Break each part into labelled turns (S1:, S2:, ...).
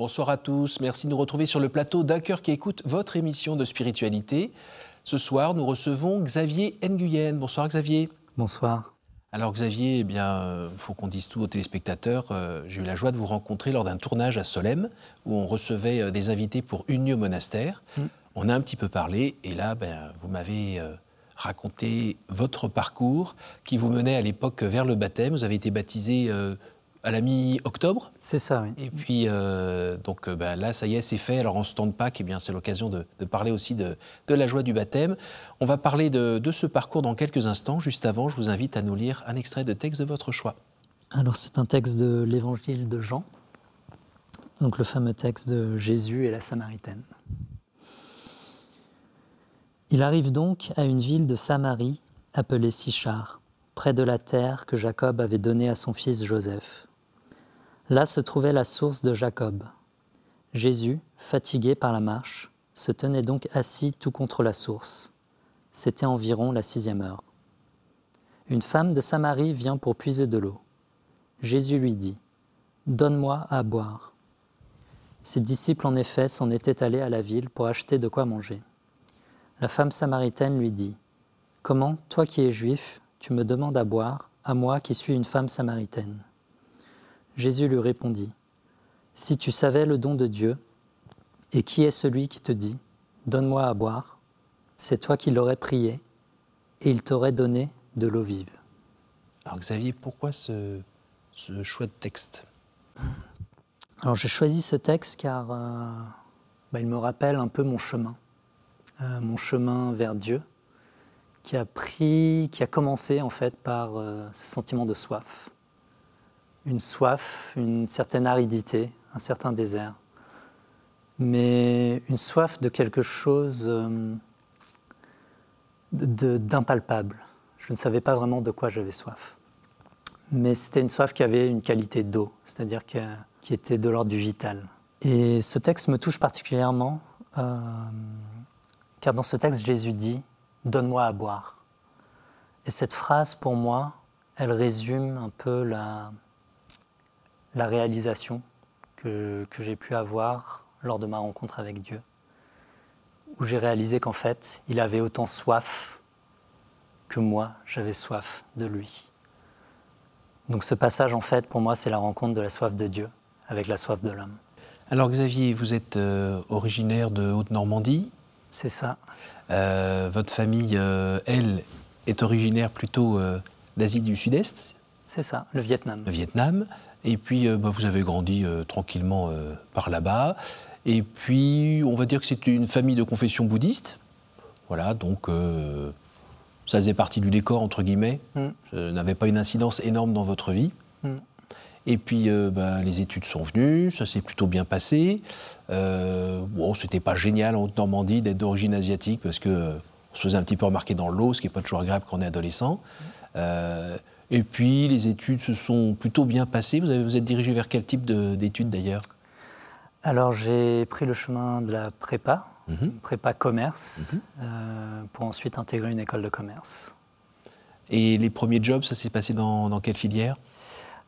S1: Bonsoir à tous, merci de nous retrouver sur le plateau d'un cœur qui écoute votre émission de spiritualité. Ce soir, nous recevons Xavier Nguyen. Bonsoir Xavier.
S2: Bonsoir.
S1: Alors Xavier, eh bien, il faut qu'on dise tout aux téléspectateurs. Euh, j'ai eu la joie de vous rencontrer lors d'un tournage à Solem, où on recevait euh, des invités pour Union Monastère. Mm. On a un petit peu parlé, et là, ben, vous m'avez euh, raconté votre parcours qui vous menait à l'époque vers le baptême. Vous avez été baptisé à la mi-octobre.
S2: C'est ça, oui.
S1: Et puis, euh, donc euh, bah, là, ça y est, c'est fait. Alors, en ce temps de Pâques, eh bien, c'est l'occasion de, parler aussi de, la joie du baptême. On va parler de, ce parcours dans quelques instants. Juste avant, je vous invite à nous lire un extrait de texte de votre choix.
S2: Alors, c'est un texte de l'évangile de Jean, donc le fameux texte de Jésus et la Samaritaine. Il arrive donc à une ville de Samarie appelée Sichar, près de la terre que Jacob avait donnée à son fils Joseph. Là se trouvait la source de Jacob. Jésus, fatigué par la marche, se tenait donc assis tout contre la source. C'était environ la sixième heure. Une femme de Samarie vient pour puiser de l'eau. Jésus lui dit, Donne-moi à boire. Ses disciples, en effet, s'en étaient allés à la ville pour acheter de quoi manger. La femme samaritaine lui dit, Comment, toi qui es juif, tu me demandes à boire, à moi qui suis une femme samaritaine? Jésus lui répondit, Si tu savais le don de Dieu, et qui est celui qui te dit, Donne-moi à boire, c'est toi qui l'aurais prié, et il t'aurait donné de l'eau vive.
S1: Alors Xavier, pourquoi ce, choix de texte?
S2: Alors j'ai choisi ce texte car euh, bah, il me rappelle un peu mon chemin, euh, mon chemin vers Dieu, qui a pris, qui a commencé en fait par euh, ce sentiment de soif une soif, une certaine aridité, un certain désert, mais une soif de quelque chose euh, d'impalpable. Je ne savais pas vraiment de quoi j'avais soif. Mais c'était une soif qui avait une qualité d'eau, c'est-à-dire qui était de l'ordre du vital. Et ce texte me touche particulièrement, euh, car dans ce texte, Jésus dit Donne-moi à boire. Et cette phrase, pour moi, elle résume un peu la, la réalisation que, j'ai pu avoir lors de ma rencontre avec Dieu, où j'ai réalisé qu'en fait, il avait autant soif que moi, j'avais soif de lui. Donc ce passage, en fait, pour moi, c'est la rencontre de la soif de Dieu avec la soif de l'homme.
S1: Alors Xavier, vous êtes euh, originaire de Haute-Normandie.
S2: C'est ça.
S1: Euh, votre famille, euh, elle, est originaire plutôt d'Asie du Sud-Est.
S2: C'est ça, le Vietnam.
S1: Le Vietnam. Et puis, euh, bah, vous avez grandi euh, tranquillement euh, par là-bas. Et puis, on va dire que c'est une famille de confession bouddhiste. Voilà, donc ça faisait partie du décor, entre guillemets. Mm. Ça n'avait pas une incidence énorme dans votre vie. Mm. Et puis, bah, les études sont venues, ça s'est plutôt bien passé. bon, c'était pas génial en Haute-Normandie d'être d'origine asiatique parce que on se faisait un petit peu remarquer dans l'eau, ce qui n'est pas toujours agréable quand on est adolescent. Et puis, les études se sont plutôt bien passées. Vous, avez, vous êtes dirigé vers quel type d'études d'ailleurs?
S2: Alors, j'ai pris le chemin de la prépa, mhm. prépa commerce, mhm. euh, pour ensuite intégrer une école de commerce.
S1: Et les premiers jobs, ça s'est passé dans, quelle filière?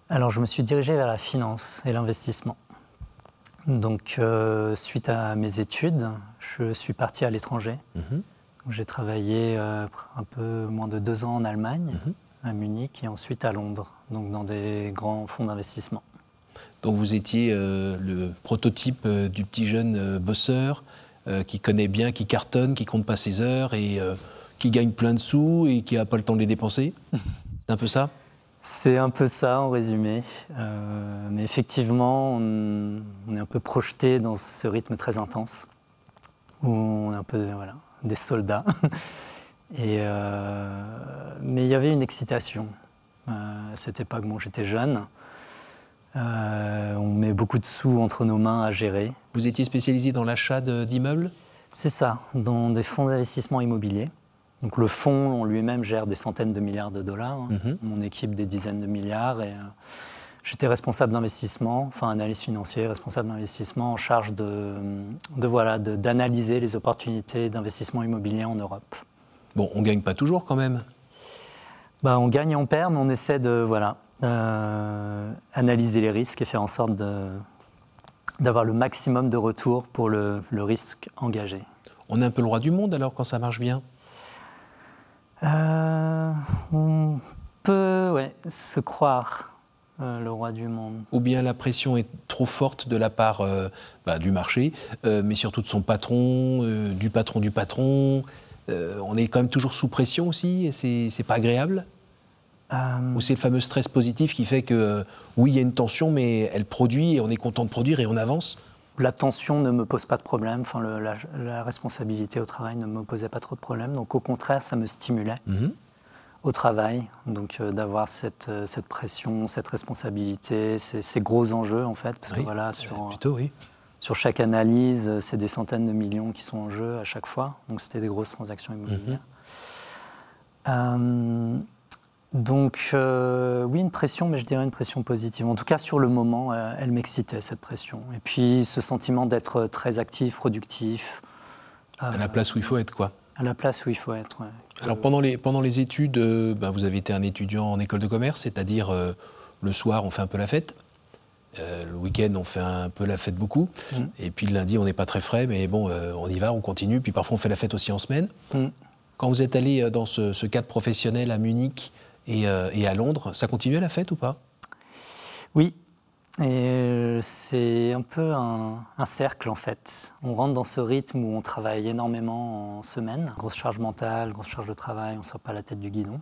S2: Alors, je me suis dirigé vers la finance et l'investissement. Donc, euh, suite à mes études, je suis parti à l'étranger. Mhm. J'ai travaillé euh, un peu moins de deux ans en Allemagne à Munich et ensuite à Londres, donc dans des grands fonds d'investissement.
S1: Donc vous étiez euh, le prototype euh, du petit jeune euh, bosseur qui connaît bien, qui cartonne, qui compte pas ses heures et qui gagne plein de sous et qui n'a pas le temps de les dépenser C'est un peu ça?
S2: C'est un peu ça en résumé. mais effectivement, on, est un peu projeté dans ce rythme très intense où on est un peu voilà, des soldats. Et, euh, mais il y avait une excitation. Euh, C'était pas que bon, j'étais jeune. Euh, on met beaucoup de sous entre nos mains à gérer.
S1: Vous étiez spécialisé dans l'achat d'immeubles?
S2: C'est ça, dans des fonds d'investissement immobilier. Donc le fonds en lui-même gère des centaines de milliards de dollars, hein. mhm. mon équipe des dizaines de milliards. Et j'étais responsable d'investissement, enfin analyste financier, responsable d'investissement en charge de, de voilà, d'analyser les opportunités d'investissement immobilier en Europe.
S1: Bon, on ne gagne pas toujours quand même.
S2: Bah, on gagne et on perd, mais on essaie de voilà, euh, analyser les risques et faire en sorte d'avoir le maximum de retour pour le, le, risque engagé.
S1: On est un peu le roi du monde alors quand ça marche bien?
S2: Euh, On peut ouais, se croire euh, le roi du monde.
S1: Ou bien la pression est trop forte de la part bah, du marché, mais surtout de son patron, du patron du patron. On est quand même toujours sous pression aussi, et c'est pas agréable. Ou c'est le fameux stress positif qui fait que, oui, il y a une tension, mais elle produit et on est content de produire et on avance.
S2: La tension ne me pose pas de problème, enfin, la, responsabilité au travail ne me posait pas trop de problème, donc au contraire, ça me stimulait. Mhm. au travail, donc euh, d'avoir cette, euh, cette, pression, cette responsabilité, ces, gros enjeux en fait, parce que voilà, sur,
S1: plutôt, oui.
S2: Sur chaque analyse, euh, c'est des centaines de millions qui sont en jeu à chaque fois, donc c'était des grosses transactions immobilières. Mhm. donc oui, une pression, mais je dirais une pression positive. En tout cas, sur le moment, elle m'excitait, cette pression. Et puis ce sentiment d'être très actif, productif.
S1: À la place où il faut être, quoi.
S2: À la place où il faut être,
S1: Alors pendant les, pendant les études, euh, ben, vous avez été un étudiant en école de commerce, c'est-à-dire euh, le soir on fait un peu la fête, euh, le week-end on fait un peu la fête beaucoup, mm. et puis le lundi on n'est pas très frais, mais bon on y va, on continue, puis parfois on fait la fête aussi en semaine. Mm. Quand vous êtes allé dans ce, cadre professionnel à Munich et, et à Londres, ça continuait la fête ou pas?
S2: Oui, et euh, c'est un peu un, cercle en fait. On rentre dans ce rythme où on travaille énormément en semaine, grosse charge mentale, grosse charge de travail, on ne sort pas la tête du guidon.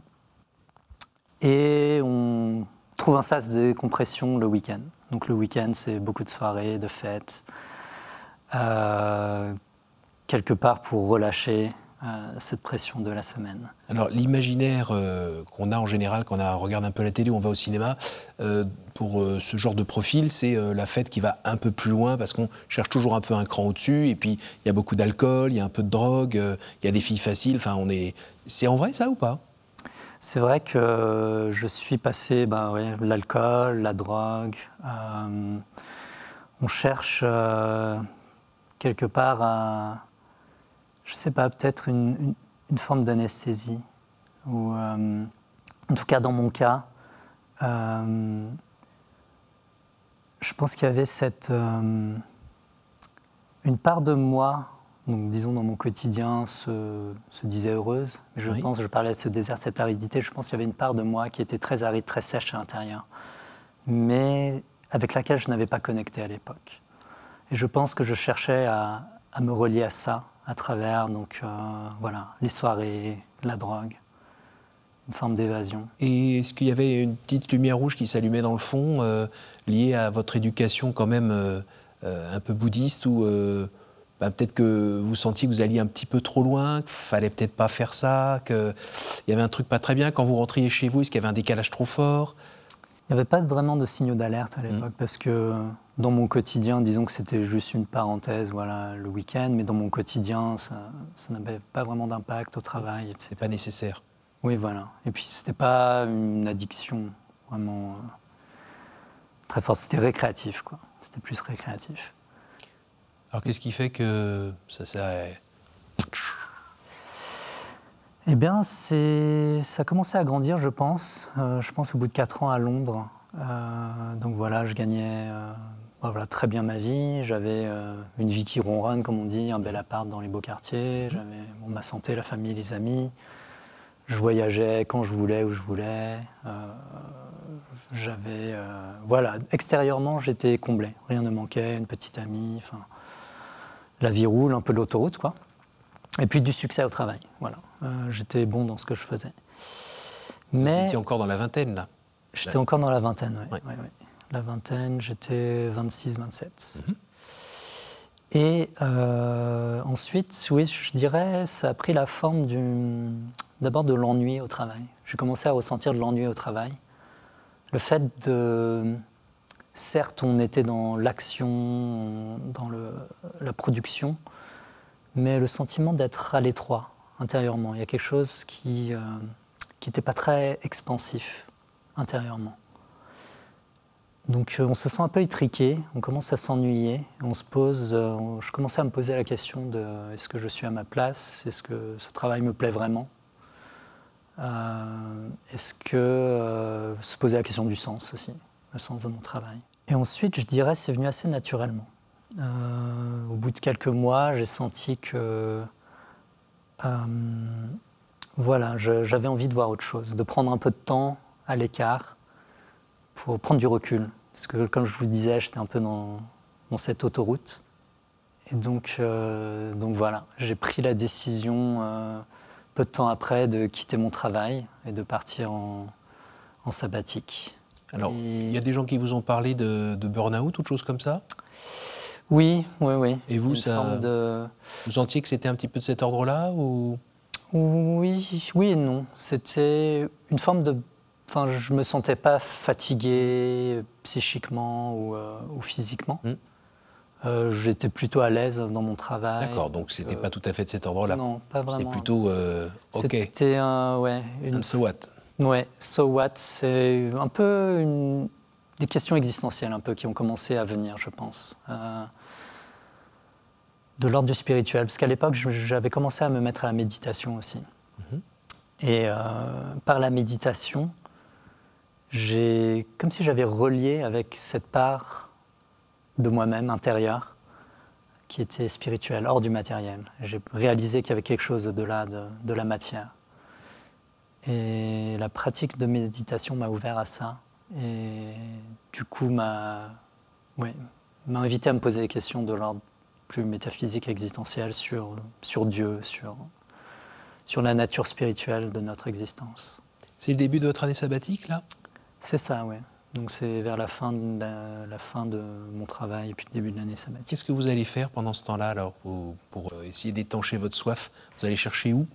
S2: Et on trouve un sas de décompression le week-end. Donc le week-end, c'est beaucoup de soirées, de fêtes, euh, quelque part pour relâcher, euh, cette pression de la semaine.
S1: Alors l'imaginaire euh, qu'on a en général quand on regarde un peu la télé on va au cinéma, pour ce genre de profil, c'est la fête qui va un peu plus loin parce qu'on cherche toujours un peu un cran au-dessus et puis il y a beaucoup d'alcool, il y a un peu de drogue, il y a des filles faciles, enfin on est... C'est en vrai ça ou pas?
S2: C'est vrai que je suis passé, ben, l'alcool, la drogue. on cherche quelque part à, je ne sais pas, peut-être une, forme d'anesthésie. Ou, euh, en tout cas, dans mon cas, euh, je pense qu'il y avait cette, euh, une part de moi, donc disons dans mon quotidien, se, disait heureuse. je pense, je parlais de ce désert, cette aridité, je pense qu'il y avait une part de moi qui était très aride, très sèche à l'intérieur, mais avec laquelle je n'avais pas connecté à l'époque. Et je pense que je cherchais à, à me relier à ça, à travers donc, euh, voilà, les soirées, la drogue, une forme d'évasion.
S1: Et est-ce qu'il y avait une petite lumière rouge qui s'allumait dans le fond, euh, liée à votre éducation quand même euh, un peu bouddhiste, ou bah, peut-être que vous sentiez que vous alliez un petit peu trop loin, qu'il fallait peut-être pas faire ça, qu'il y avait un truc pas très bien quand vous rentriez chez vous, est-ce qu'il y avait un décalage trop fort?
S2: Il n'y avait pas vraiment de signaux d'alerte à l'époque, mmh. parce que dans mon quotidien, disons que c'était juste une parenthèse, voilà, le week-end, mais dans mon quotidien, ça, n'avait pas vraiment d'impact au travail.
S1: C'est pas nécessaire.
S2: Oui, voilà. Et puis, c'était pas une addiction vraiment euh, très forte. C'était récréatif, quoi. C'était plus récréatif.
S1: Alors, qu'est-ce qui fait que ça s'est
S2: eh bien, ça a commencé à grandir, je pense. Euh, je pense au bout de 4 ans à Londres. Euh, donc voilà, je gagnais euh, bah voilà, très bien ma vie. J'avais une vie qui ronronne, comme on dit, un bel appart dans les beaux quartiers. J'avais ma santé, la famille, les amis. Je voyageais quand je voulais, où je voulais. J'avais, voilà, extérieurement, j'étais comblé. Rien ne manquait, une petite amie. Enfin, la vie roule, un peu de l'autoroute, quoi. Et puis du succès au travail. Voilà. Euh, j'étais bon dans ce que je faisais.
S1: Mais. Vous étiez encore dans la vingtaine, là
S2: J'étais encore dans la vingtaine, oui. La vingtaine, j'étais 26-27. Mhm. Et euh, ensuite, oui, je dirais, ça a pris la forme d'abord de l'ennui au travail. J'ai commencé à ressentir de l'ennui au travail. Le fait de. Certes, on était dans l'action, dans la production, mais le sentiment d'être à l'étroit intérieurement. Il y a quelque chose qui n'était euh, pas très expansif intérieurement. Donc euh, on se sent un peu étriqué, on commence à s'ennuyer, on se pose, euh, je commençais à me poser la question de est-ce que je suis à ma place, est-ce que ce travail me plaît vraiment, est-ce que se poser la question du sens aussi, le sens de mon travail. Et ensuite, je dirais, c'est venu assez naturellement. au bout de quelques mois, j'ai senti que voilà, j'avais envie de voir autre chose, de prendre un peu de temps à l'écart pour prendre du recul. Parce que, comme je vous disais, j'étais un peu dans, cette autoroute. Et donc, euh, donc voilà, j'ai pris la décision euh, peu de temps après de quitter mon travail et de partir en, sabbatique.
S1: Alors, il y a des gens qui vous ont parlé de, burn-out ou de choses comme ça?
S2: Oui, oui, oui.
S1: Et vous, ça, vous sentiez que c'était un petit peu de cet ordre-là ou?
S2: Oui, oui et non. C'était une forme de Enfin, je me sentais pas fatigué psychiquement ou, euh, physiquement. Hmm. Euh, j'étais plutôt à l'aise dans mon travail.
S1: D'accord, donc c'était n'était pas tout à fait de cet ordre-là.
S2: Non, pas vraiment.
S1: C'était plutôt euh, OK.
S2: C'était un, ouais,
S1: une... so what.
S2: Ouais, so what. C'est un peu une... des questions existentielles un peu qui ont commencé à venir, je pense. de l'ordre du spirituel, parce qu'à l'époque, j'avais commencé à me mettre à la méditation aussi. Mhm. Et par la méditation, j'ai comme si j'avais relié avec cette part de moi-même intérieure qui était spirituelle, hors du matériel. J'ai réalisé qu'il y avait quelque chose au-delà de, la matière. Et la pratique de méditation m'a ouvert à ça. Et du coup, m'a m'a invité à me poser des questions de l'ordre plus métaphysique, existentiel sur, sur Dieu, sur, sur la nature spirituelle de notre existence.
S1: C'est le début de votre année sabbatique, là?
S2: C'est ça, oui. Donc c'est vers la fin, de la, fin de mon travail et puis le début de l'année sabbatique.
S1: Qu'est-ce que vous allez faire pendant ce temps-là alors pour, euh, essayer d'étancher votre soif? Vous allez chercher où?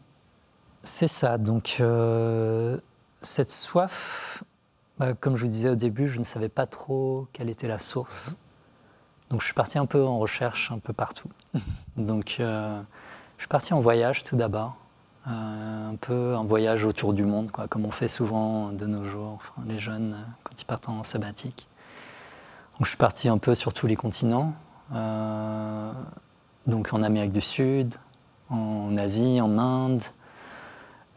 S2: C'est ça. Donc euh, cette soif, bah, comme je vous disais au début, je ne savais pas trop quelle était la source. Donc je suis parti un peu en recherche un peu partout. Donc euh, je suis parti en voyage tout d'abord. Euh, un peu un voyage autour du monde, quoi, comme on fait souvent de nos jours, les jeunes, quand ils partent en sabbatique. Donc, je suis parti un peu sur tous les continents, donc en Amérique du Sud, en Asie, en Inde.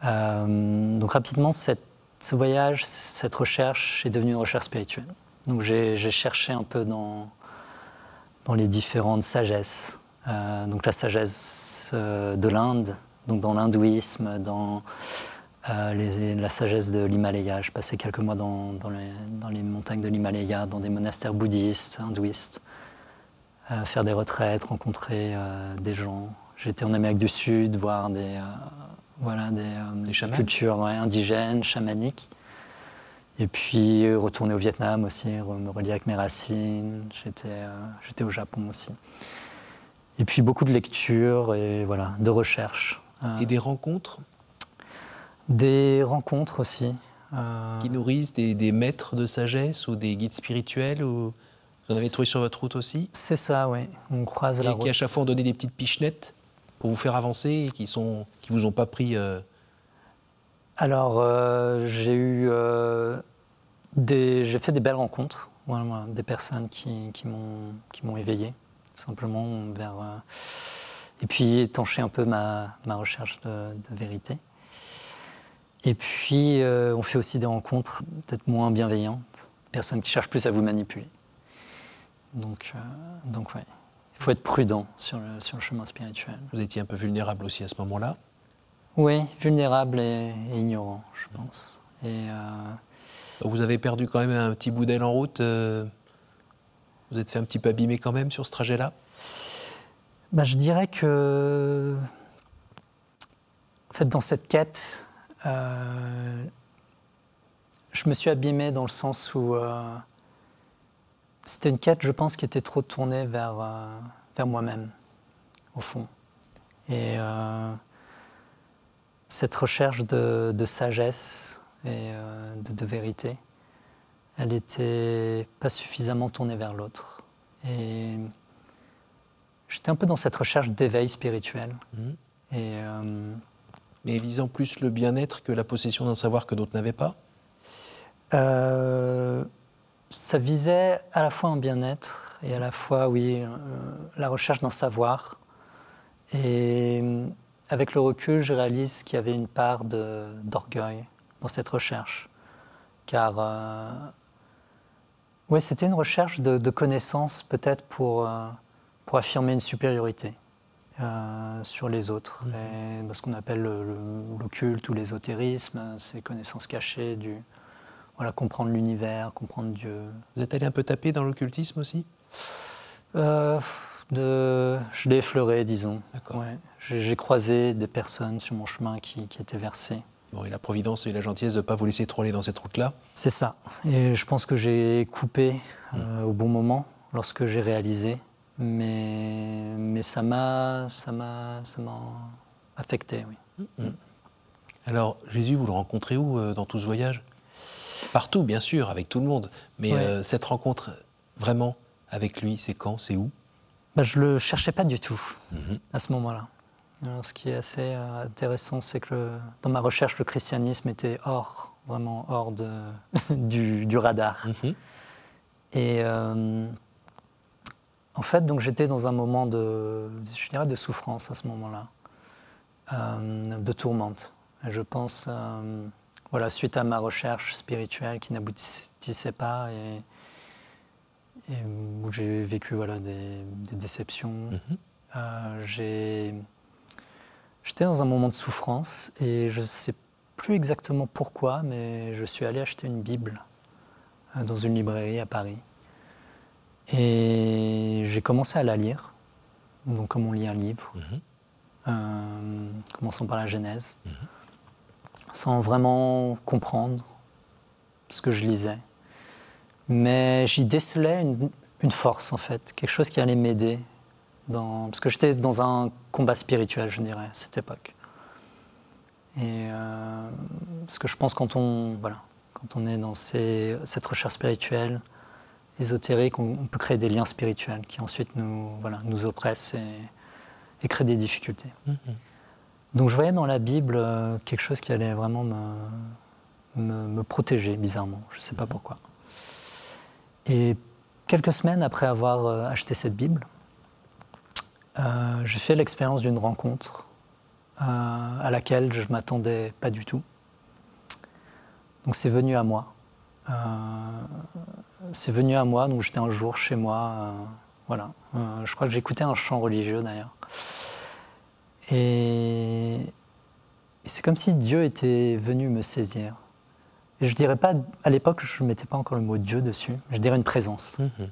S2: Donc rapidement, ce voyage, cette recherche est devenue une recherche spirituelle. Donc j'ai cherché un peu dans, les différentes sagesses. donc la sagesse de l'Inde, donc dans l'hindouisme, dans euh, la sagesse de l'Himalaya. Je passais quelques mois dans, les, montagnes de l'Himalaya, dans des monastères bouddhistes, hindouistes, euh, faire des retraites, rencontrer euh, des gens. J'étais en Amérique du Sud, voir des, voilà, des, cultures indigènes, chamaniques. Et puis retourner au Vietnam aussi, me relier avec mes racines. J'étais au Japon aussi. Et puis beaucoup de lectures et voilà, de recherches.
S1: Et des rencontres?
S2: Des rencontres aussi.
S1: Euh, Qui nourrissent des, maîtres de sagesse ou des guides spirituels ou... Vous en avez trouvé sur votre route aussi?
S2: C'est ça, oui. On croise la
S1: route. Et qui à chaque fois ont donné des petites pichenettes? Pour vous faire avancer et qui ne qui vous ont pas pris. Euh,
S2: Alors, euh, j'ai eu des, j'ai fait des belles rencontres, des personnes qui, qui m'ont éveillé, tout simplement vers et puis étancher un peu ma, ma recherche de, vérité. Et puis, euh, on fait aussi des rencontres peut-être moins bienveillantes, personnes qui cherchent plus à vous manipuler. Donc, euh, donc ouais, il faut être prudent sur le, sur le chemin spirituel.
S1: Vous étiez un peu vulnérable aussi à ce moment-là?
S2: Oui, vulnérable et, ignorant, je pense. Et, euh,
S1: Vous avez perdu quand même un petit bout d'aile en route Vous êtes fait un petit peu abîmer quand même sur ce trajet-là?
S2: Bah, Je dirais que, en fait, dans cette quête, euh, je me suis abîmé dans le sens où euh, c'était une quête, je pense, qui était trop tournée vers, euh, vers moi-même, au fond. Et cette recherche de, de sagesse et de, de, vérité, elle n'était pas suffisamment tournée vers l'autre. Et J'étais un peu dans cette recherche d'éveil spirituel. Mhm. Et,
S1: euh, Mais visant plus le bien-être que la possession d'un savoir que d'autres n'avaient pas?
S2: Euh, Ça visait à la fois un bien-être et à la fois, oui, euh, la recherche d'un savoir. Et avec le recul, je réalise qu'il y avait une part d'orgueil dans cette recherche. Car, oui, c'était une recherche de, de connaissances peut-être pour pour affirmer une supériorité sur les autres. Mhm. Et ce qu'on appelle l'occulte ou l'ésotérisme, ces connaissances cachées, du, voilà, comprendre l'univers, comprendre Dieu.
S1: Vous êtes allé un peu taper dans l'occultisme aussi?
S2: De, Je l'ai effleuré, disons. Ouais. J'ai croisé des personnes sur mon chemin qui, qui étaient versées.
S1: Bon, et la providence et la gentillesse de ne pas vous laisser troller dans cette route-là?
S2: C'est ça. Et je pense que j'ai coupé euh, au bon moment lorsque j'ai réalisé. Mais, mais ça m'a affecté, oui. Mm-hmm.
S1: Alors, Jésus, vous le rencontrez où euh, dans tout ce voyage? Partout, bien sûr, avec tout le monde. Mais euh, cette rencontre, vraiment, avec lui, c'est quand C'est où?
S2: Bah, Je ne le cherchais pas du tout mm-hmm. à ce moment-là ce qui est assez euh, intéressant, c'est que dans ma recherche, le christianisme était hors, vraiment hors de, du, radar. Mhm. Et euh, en fait, donc j'étais dans un moment de, je dirais, de souffrance à ce moment-là, euh, de tourmente. je pense, voilà, suite à ma recherche spirituelle qui n'aboutissait pas et, où j'ai vécu voilà, des, déceptions, mhm. j'ai J'étais dans un moment de souffrance et je ne sais plus exactement pourquoi, mais je suis allé acheter une Bible euh, dans une librairie à Paris. Et j'ai commencé à la lire, donc comme on lit un livre, euh, commençons par la Genèse, mhm. Sans vraiment comprendre ce que je lisais. Mais j'y décelais une, force en fait, quelque chose qui allait m'aider, parce que j'étais dans un combat spirituel, je dirais, à cette époque. Et euh, parce que je pense quand on, voilà, quand on est dans cette recherche spirituelle, ésotérique, on, peut créer des liens spirituels qui ensuite nous, voilà, nous oppressent et, créent des difficultés. Mm-hmm. Donc je voyais dans la Bible euh, quelque chose qui allait vraiment me, me, protéger, bizarrement. Je ne sais pas mm-hmm. pourquoi. Et quelques semaines après avoir euh, acheté cette Bible, euh, j'ai fait l'expérience d'une rencontre euh, à laquelle je ne m'attendais pas du tout. Donc c'est venu à moi. Euh, c'est venu à moi, donc j'étais un jour chez moi. voilà. je crois que j'écoutais un chant religieux d'ailleurs. Et, c'est comme si Dieu était venu me saisir. Et je dirais pas, à l'époque, je ne mettais pas encore le mot Dieu dessus, je dirais une présence. Mhm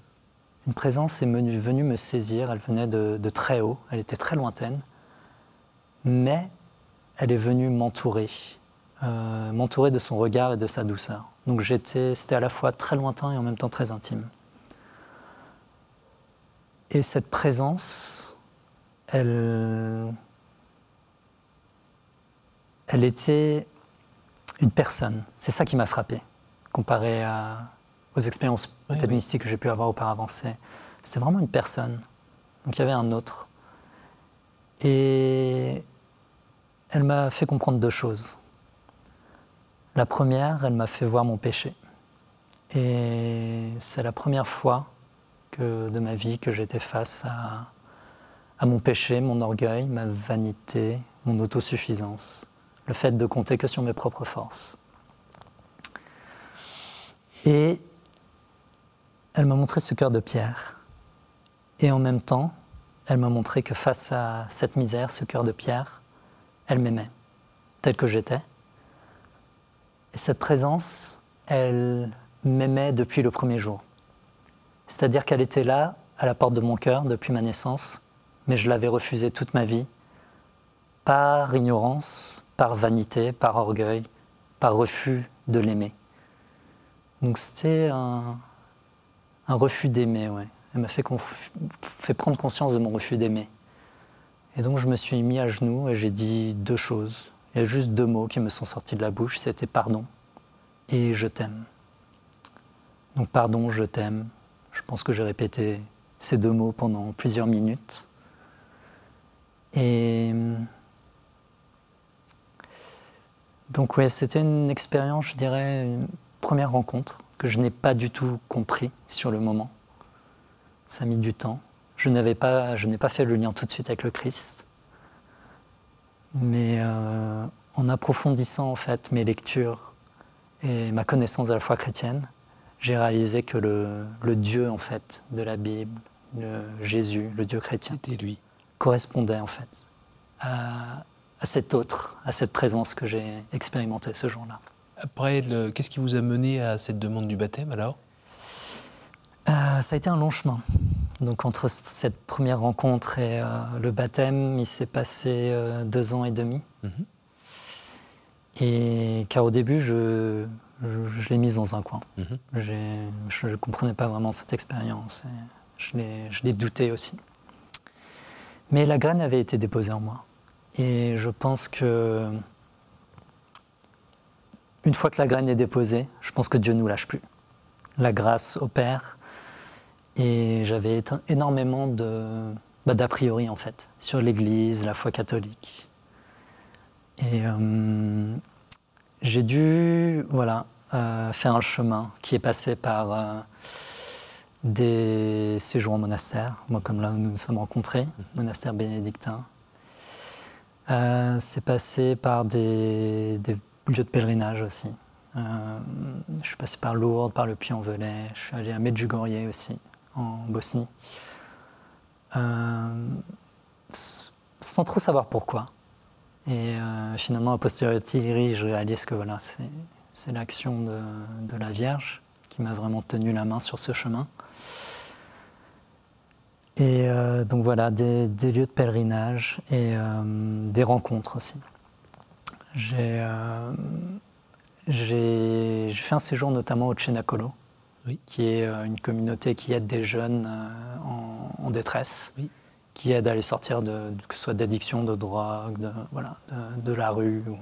S2: une présence est venue me saisir, elle venait de, très haut, elle était très lointaine, mais elle est venue m'entourer, euh, m'entourer de son regard et de sa douceur. Donc j'étais, c'était à la fois très lointain et en même temps très intime. Et cette présence, elle, elle était une personne. C'est ça qui m'a frappé, comparé à, aux expériences peut-être mystiques que j'ai pu avoir auparavant. C'était vraiment une personne. Donc il y avait un autre. Et elle m'a fait comprendre deux choses. La première, elle m'a fait voir mon péché. Et c'est la première fois que, de ma vie que j'étais face à, à mon péché, mon orgueil, ma vanité, mon autosuffisance, le fait de compter que sur mes propres forces. Et elle m'a montré ce cœur de pierre. Et en même temps, elle m'a montré que face à cette misère, ce cœur de pierre, elle m'aimait, tel que j'étais. Et cette présence, elle m'aimait depuis le premier jour. C'est-à-dire qu'elle était là, à la porte de mon cœur, depuis ma naissance, mais je l'avais refusée toute ma vie, par ignorance, par vanité, par orgueil, par refus de l'aimer. Donc c'était un, refus d'aimer, ouais. Elle m'a fait, fait, prendre conscience de mon refus d'aimer. Et donc je me suis mis à genoux et j'ai dit deux choses. Il y a juste deux mots qui me sont sortis de la bouche, c'était pardon et je t'aime. Donc pardon, je t'aime. Je pense que j'ai répété ces deux mots pendant plusieurs minutes. Et donc ouais, c'était une expérience, je dirais, une première rencontre que je n'ai pas du tout compris sur le moment. Ça a mis du temps. Je n'avais pas, je n'ai pas fait le lien tout de suite avec le Christ. Mais euh, en approfondissant en fait mes lectures et ma connaissance de la foi chrétienne, j'ai réalisé que le, le, Dieu en fait de la Bible, le Jésus, le Dieu chrétien.
S1: Lui.
S2: Correspondait en fait à, à cet autre, à cette présence que j'ai expérimentée ce jour-là.
S1: Après, qu'est-ce qui vous a mené à cette demande du baptême alors?
S2: Euh, ça a été un long chemin. Donc entre cette première rencontre et euh, le baptême, il s'est passé euh, deux ans et demi.
S1: Mhm.
S2: Et car au début, je, je, je l'ai mise dans un coin.
S1: Mhm.
S2: J'ai- Je ne comprenais pas vraiment cette expérience. et Je l'ai je l'ai douté aussi. Mais la graine avait été déposée en moi. Et je pense que une fois que la graine est déposée, je pense que Dieu ne nous lâche plus. La grâce opère. Et j'avais énormément de bah, d'a priori en fait sur l'Église, la foi catholique. Et euh, j'ai dû voilà euh, faire un chemin qui est passé par euh, des séjours en monastère, moi comme là où nous nous sommes rencontrés, monastère bénédictin. Euh, c'est passé par des, lieux de pèlerinage aussi. Euh, je suis passé par Lourdes, par le Puy-en-Velay, je suis allé à Medjugorje aussi, en Bosnie. Euh, sans trop savoir pourquoi. Et finalement, a posteriori, je réalise que voilà, c'est, l'action de la Vierge qui m'a vraiment tenu la main sur ce chemin. Et euh, donc voilà, des, des lieux de pèlerinage et euh, des rencontres aussi. J'ai, euh, fait un séjour notamment au Cenacolo,
S1: Oui.
S2: qui est euh, une communauté qui aide des jeunes en, en détresse,
S1: Oui.
S2: qui aide à les sortir de, que ce soit d'addiction, de drogue, de, voilà, de, de la rue ou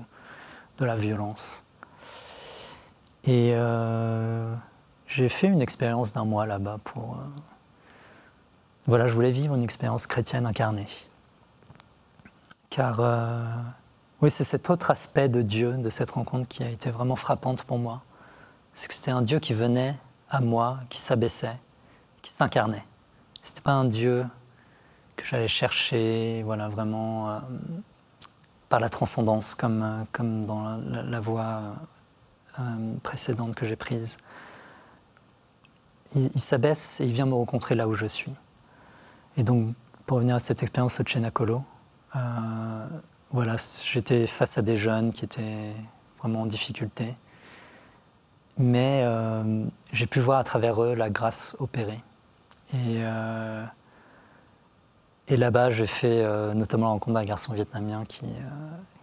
S2: de la violence. Et j'ai fait une expérience d'un mois là-bas pour. Voilà, je voulais vivre une expérience chrétienne incarnée. Car, euh, oui, c'est cet autre aspect de Dieu, de cette rencontre qui a été vraiment frappante pour moi. C'est que c'était un Dieu qui venait à moi, qui s'abaissait, qui s'incarnait. C'était pas un Dieu que j'allais chercher, voilà, vraiment euh, par la transcendance, comme, euh, comme dans la, voie précédente que j'ai prise. Il s'abaisse et il vient me rencontrer là où je suis. Et donc, pour revenir à cette expérience au Cenacolo, euh, voilà, j'étais face à des jeunes qui étaient vraiment en difficulté. Mais euh, j'ai pu voir à travers eux la grâce opérée. Et, euh, là-bas, j'ai fait notamment la rencontre d'un garçon vietnamien qui,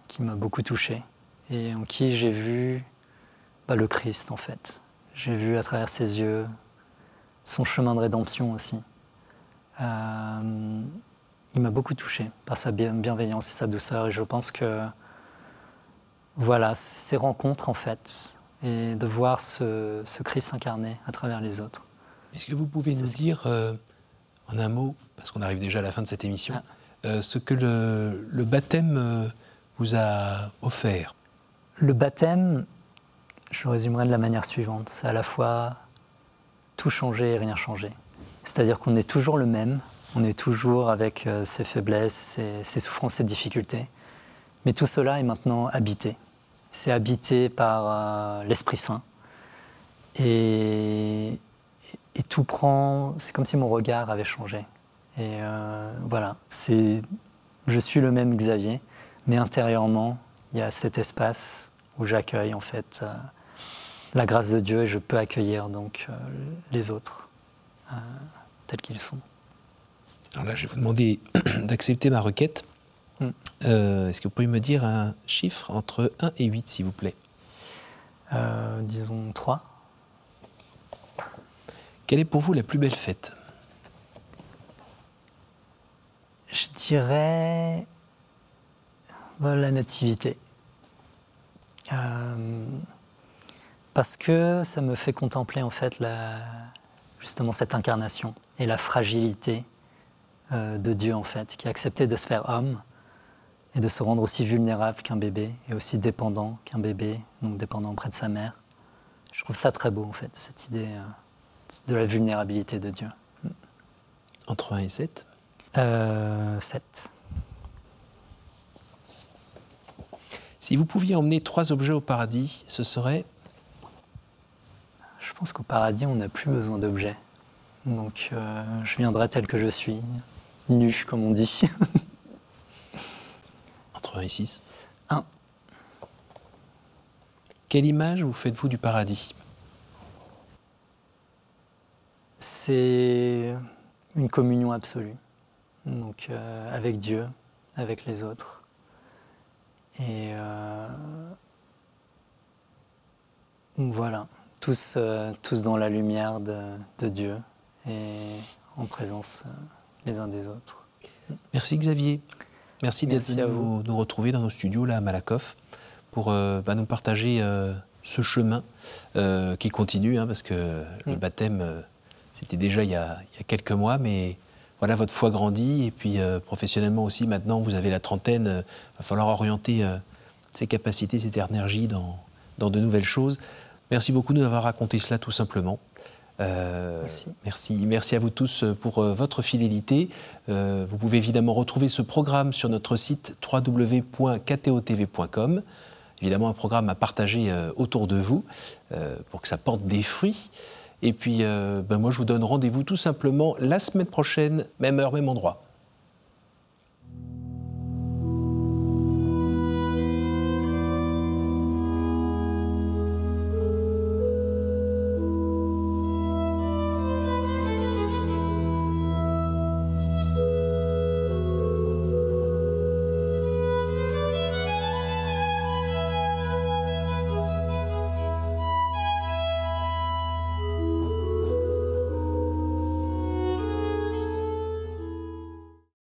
S2: qui m'a beaucoup touché et en qui j'ai vu bah, le Christ en fait. J'ai vu à travers ses yeux son chemin de rédemption aussi. Euh, il m'a beaucoup touché par sa bien- bienveillance et sa douceur et je pense que voilà, ces rencontres en fait et de voir ce, ce Christ incarné à travers les autres.
S1: Est-ce que vous pouvez nous dire, euh, en un mot, parce qu'on arrive déjà à la fin de cette émission,
S2: Ah.
S1: euh, ce que le, le baptême vous a offert?
S2: Le baptême, je le résumerai de la manière suivante. C'est à la fois tout changer et rien changer. C'est-à-dire qu'on est toujours le même, on est toujours avec euh, ses faiblesses, ses, souffrances, ses difficultés. Mais tout cela est maintenant habité. C'est habité par euh, l'Esprit Saint. Et, tout prend. C'est comme si mon regard avait changé. Et euh, voilà, c'est. Je suis le même Xavier, mais intérieurement, il y a cet espace où j'accueille en fait la grâce de Dieu et je peux accueillir donc les autres euh, tels qu'ils sont.
S1: Alors là, je vais vous demander d'accepter ma requête.
S2: Mm.
S1: Euh, Est-ce que vous pouvez me dire un chiffre entre 1 et 8, s'il vous plaît?
S2: Euh, disons trois.
S1: Quelle est pour vous la plus belle fête?
S2: Je dirais la nativité. Euh, parce que ça me fait contempler en fait la, justement cette incarnation et la fragilité euh, de Dieu en fait, qui a accepté de se faire homme et de se rendre aussi vulnérable qu'un bébé et aussi dépendant qu'un bébé, donc dépendant auprès de sa mère. Je trouve ça très beau en fait, cette idée euh, de la vulnérabilité de Dieu.
S1: Entre 1 et 7
S2: Euh, 7.
S1: Si vous pouviez emmener trois objets au paradis, ce serait
S2: Je pense qu'au paradis, on n'a plus besoin d'objets. Donc je viendrai tel que je suis, nu comme on dit.
S1: Entre 1 et 6
S2: 1.
S1: Quelle image vous faites-vous du paradis?
S2: C'est une communion absolue, donc avec Dieu, avec les autres. Et euh, voilà, tous, euh, tous dans la lumière de, Dieu et en présence euh, les uns des autres.
S1: Merci Xavier. Merci d'être venu nous, nous, retrouver dans nos studios là à Malakoff pour bah, nous partager ce chemin qui continue, hein, parce que le mm. baptême, c'était déjà il y, a, il y, a, quelques mois, mais voilà, votre foi grandit et puis euh, professionnellement aussi, maintenant, vous avez la trentaine, il euh, va falloir orienter euh, ses capacités, cette énergie dans, dans, de nouvelles choses. Merci beaucoup de nous avoir raconté cela tout simplement.
S2: merci.
S1: merci. merci. à vous tous pour votre fidélité. vous pouvez évidemment retrouver ce programme sur notre site www.ktotv.com. Évidemment, un programme à partager autour de vous pour que ça porte des fruits. Et puis, euh, ben moi, je vous donne rendez-vous tout simplement la semaine prochaine, même heure, même endroit.